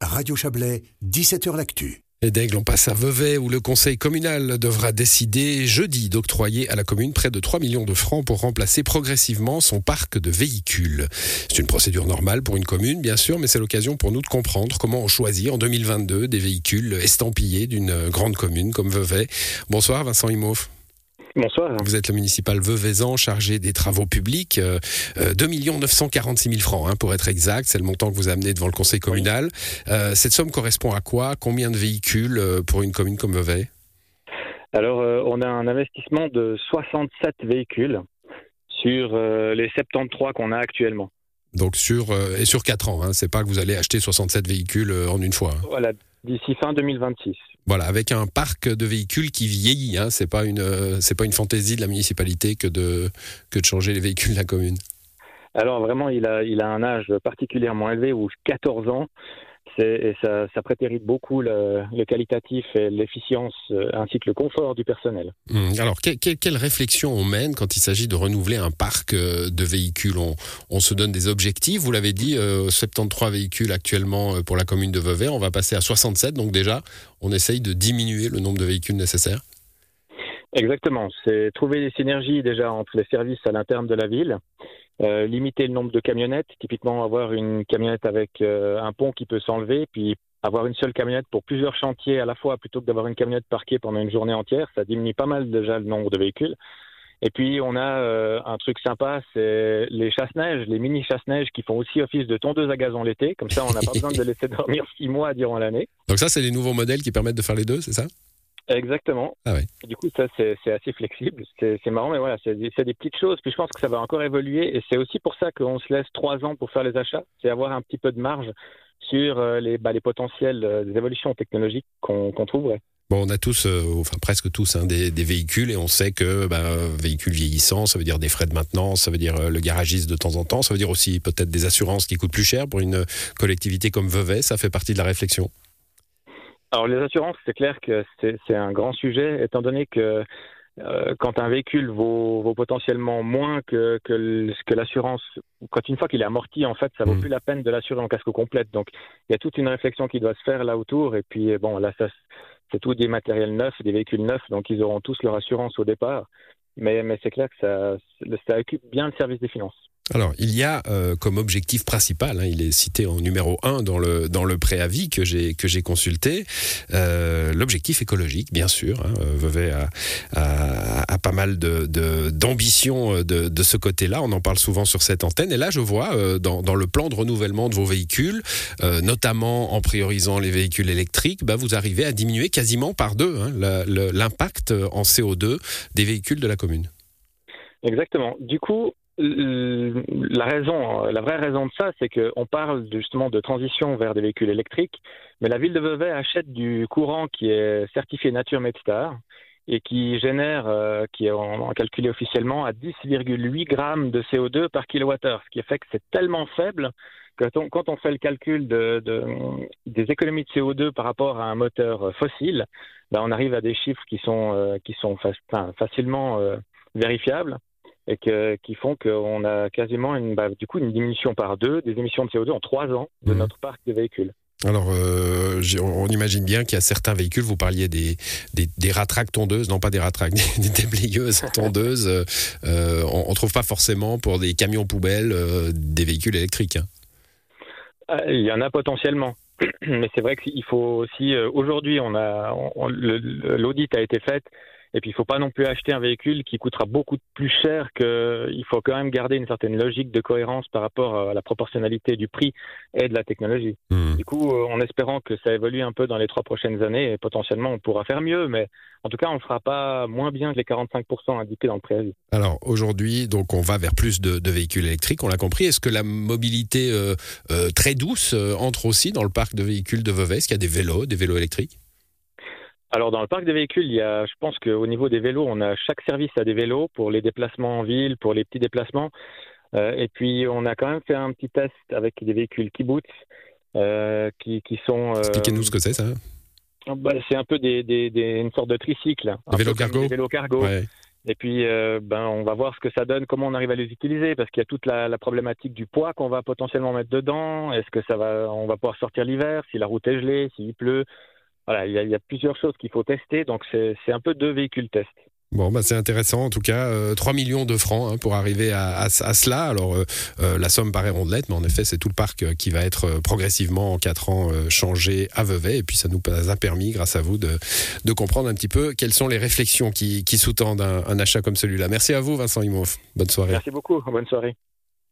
Radio Chablais, 17h L'Actu. Et d'Aigle, on passe à Vevey où le conseil communal devra décider jeudi d'octroyer à la commune près de 3 millions de francs pour remplacer progressivement son parc de véhicules. C'est une procédure normale pour une commune, bien sûr, mais c'est l'occasion pour nous de comprendre comment on choisit en 2022 des véhicules estampillés d'une grande commune comme Vevey. Bonsoir Vincent Imhoff. Bonsoir. Vous êtes le municipal Veuvezan chargé des travaux publics. Euh, 2 946 000 francs, hein, pour être exact. C'est le montant que vous amenez devant le conseil communal. Euh, cette somme correspond à quoi? Combien de véhicules euh, pour une commune comme Vevey? Alors, euh, on a un investissement de 67 véhicules sur les 73 qu'on a actuellement. Donc sur et sur 4 ans. Hein. C'est pas que vous allez acheter 67 véhicules en une fois. hein. Voilà, d'ici fin 2026. Voilà, avec un parc de véhicules qui vieillit. Hein. C'est pas une euh, c'est pas une fantaisie de la municipalité que de que de changer les véhicules de la commune. Alors, vraiment, il a, il a un âge particulièrement élevé, ou 14 ans. Et ça, ça prétérite beaucoup le, le qualitatif et l'efficience, euh, ainsi que le confort du personnel. Hum, Alors, que- que- quelle réflexion on mène quand il s'agit de renouveler un parc euh, de véhicules? On, on se donne des objectifs. Vous l'avez dit, euh, 73 véhicules actuellement euh, pour la commune de Vevey. On va passer à 67. Donc déjà, on essaye de diminuer le nombre de véhicules nécessaires. Exactement. C'est trouver des synergies déjà entre les services à l'interne de la ville, euh, limiter le nombre de camionnettes, typiquement avoir une camionnette avec euh, un pont qui peut s'enlever, puis avoir une seule camionnette pour plusieurs chantiers à la fois plutôt que d'avoir une camionnette parquée pendant une journée entière, ça diminue pas mal déjà le nombre de véhicules. Et puis on a euh, un truc sympa, c'est les chasse-neige, les mini chasse-neige qui font aussi office de tondeuse à gazon l'été. Comme ça, on n'a pas besoin de les laisser dormir six mois durant l'année. Donc ça, c'est les nouveaux modèles qui permettent de faire les deux, c'est ça? Exactement. Ah ouais. Du coup, ça, c'est assez flexible. C'est marrant, mais voilà, c'est des, petites choses. Puis je pense que ça va encore évoluer. Et c'est aussi pour ça qu'on se laisse trois ans pour faire les achats. C'est avoir un petit peu de marge sur euh, les, bah, les potentiels euh, des évolutions technologiques qu'on qu'on trouverait. Bon, on a tous, euh, enfin presque tous, hein, des, des véhicules et on sait que euh, véhicules vieillissants, ça veut dire des frais de maintenance, ça veut dire euh, le garagiste de temps en temps, ça veut dire aussi peut-être des assurances qui coûtent plus cher pour une collectivité comme Vevey. Ça fait partie de la réflexion. Alors les assurances, c'est clair que c'est un grand sujet, étant donné que euh, quand un véhicule vaut, vaut potentiellement moins que, que, que l'assurance, quand une fois qu'il est amorti, en fait, ça vaut Mm. plus la peine de l'assurer en casque complète. Donc il y a toute une réflexion qui doit se faire là autour. Et puis bon, là, ça, c'est tout des matériels neufs, des véhicules neufs, donc ils auront tous leur assurance au départ. Mais, mais c'est clair que ça, ça occupe bien le service des finances. Alors, il y a euh, comme objectif principal, hein, il est cité en numéro 1 dans le, dans le préavis que j'ai, que j'ai consulté, euh, l'objectif écologique, bien sûr. Hein, euh, Vevey a, a, a pas mal de, d'ambition euh, de, de ce côté-là, on en parle souvent sur cette antenne. Et là, je vois euh, dans, dans le plan de renouvellement de vos véhicules, euh, notamment en priorisant les véhicules électriques, bah, vous arrivez à diminuer quasiment par deux hein, l'impact en CO2 des véhicules de la commune. Exactement. Du coup, la raison, la vraie raison de ça, c'est qu'on parle justement de transition vers des véhicules électriques, mais la ville de Vevey achète du courant qui est certifié Nature Medstar et qui génère, euh, qui est en, calculé officiellement à 10,8 grammes de CO2 par kilowattheure, ce qui fait que c'est tellement faible que quand on, fait le calcul de, de- des économies de CO2 par rapport à un moteur euh, fossile, ben on arrive à des chiffres qui sont, euh, qui sont facilement euh, vérifiables et que, qui font qu'on a quasiment une, bah, du coup une diminution par deux des émissions de CO2 en trois ans de Mhm. notre parc de véhicules. Alors, euh, on imagine bien qu'il y a certains véhicules, vous parliez des, des, des ratraques tondeuses, non pas des ratraques, des, déblayeuses tondeuses, euh, euh, on ne trouve pas forcément pour des camions poubelles euh, des véhicules électriques. hein. Il y en a potentiellement. Mais c'est vrai qu'il faut aussi. Aujourd'hui, on a l'audit a été fait, et puis il faut pas non plus acheter un véhicule qui coûtera beaucoup plus cher. Que il faut quand même garder une certaine logique de cohérence par rapport à la proportionnalité du prix et de la technologie. Hmm. Du coup, euh, en espérant que ça évolue un peu dans les trois prochaines années, et potentiellement on pourra faire mieux, mais en tout cas, on ne fera pas moins bien que les 45% indiqués dans le préavis. Alors aujourd'hui, donc on va vers plus de, de véhicules électriques, on l'a compris. Est-ce que la mobilité euh, euh, très douce euh, entre aussi dans le parc de véhicules de Vevey? Est-ce qu'il y a des vélos, des vélos électriques? Alors, dans le parc des véhicules, il y a, je pense qu'au niveau des vélos, on a chaque service à des vélos pour les déplacements en ville, pour les petits déplacements. Euh, et puis, on a quand même fait un petit test avec des véhicules kibbutz euh, qui, qui sont. euh, Expliquez-nous ce que c'est ça. bah, c'est un peu des, des, des- une sorte de tricycle. un comme cargo Des vélos cargo. Ouais. Et puis, euh, ben, on va voir ce que ça donne, comment on arrive à les utiliser, parce qu'il y a toute la, problématique du poids qu'on va potentiellement mettre dedans. Est-ce que ça va, on va pouvoir sortir l'hiver, si la route est gelée, s'il pleut. Voilà, il y, a, il y a plusieurs choses qu'il faut tester, donc c'est un peu deux véhicules test. Bon, bah c'est intéressant en tout cas. Euh, 3 millions de francs hein, pour arriver à, à, à cela. Alors, euh, euh, la somme paraît rondelette, mais en effet, c'est tout le parc euh, qui va être progressivement en 4 ans changé à Vevey. Et puis, ça nous a permis, grâce à vous, de, de comprendre un petit peu quelles sont les réflexions qui, qui sous-tendent un, un, achat comme celui-là. Merci à vous, Vincent Imhoff. Bonne soirée. Merci beaucoup. Bonne soirée.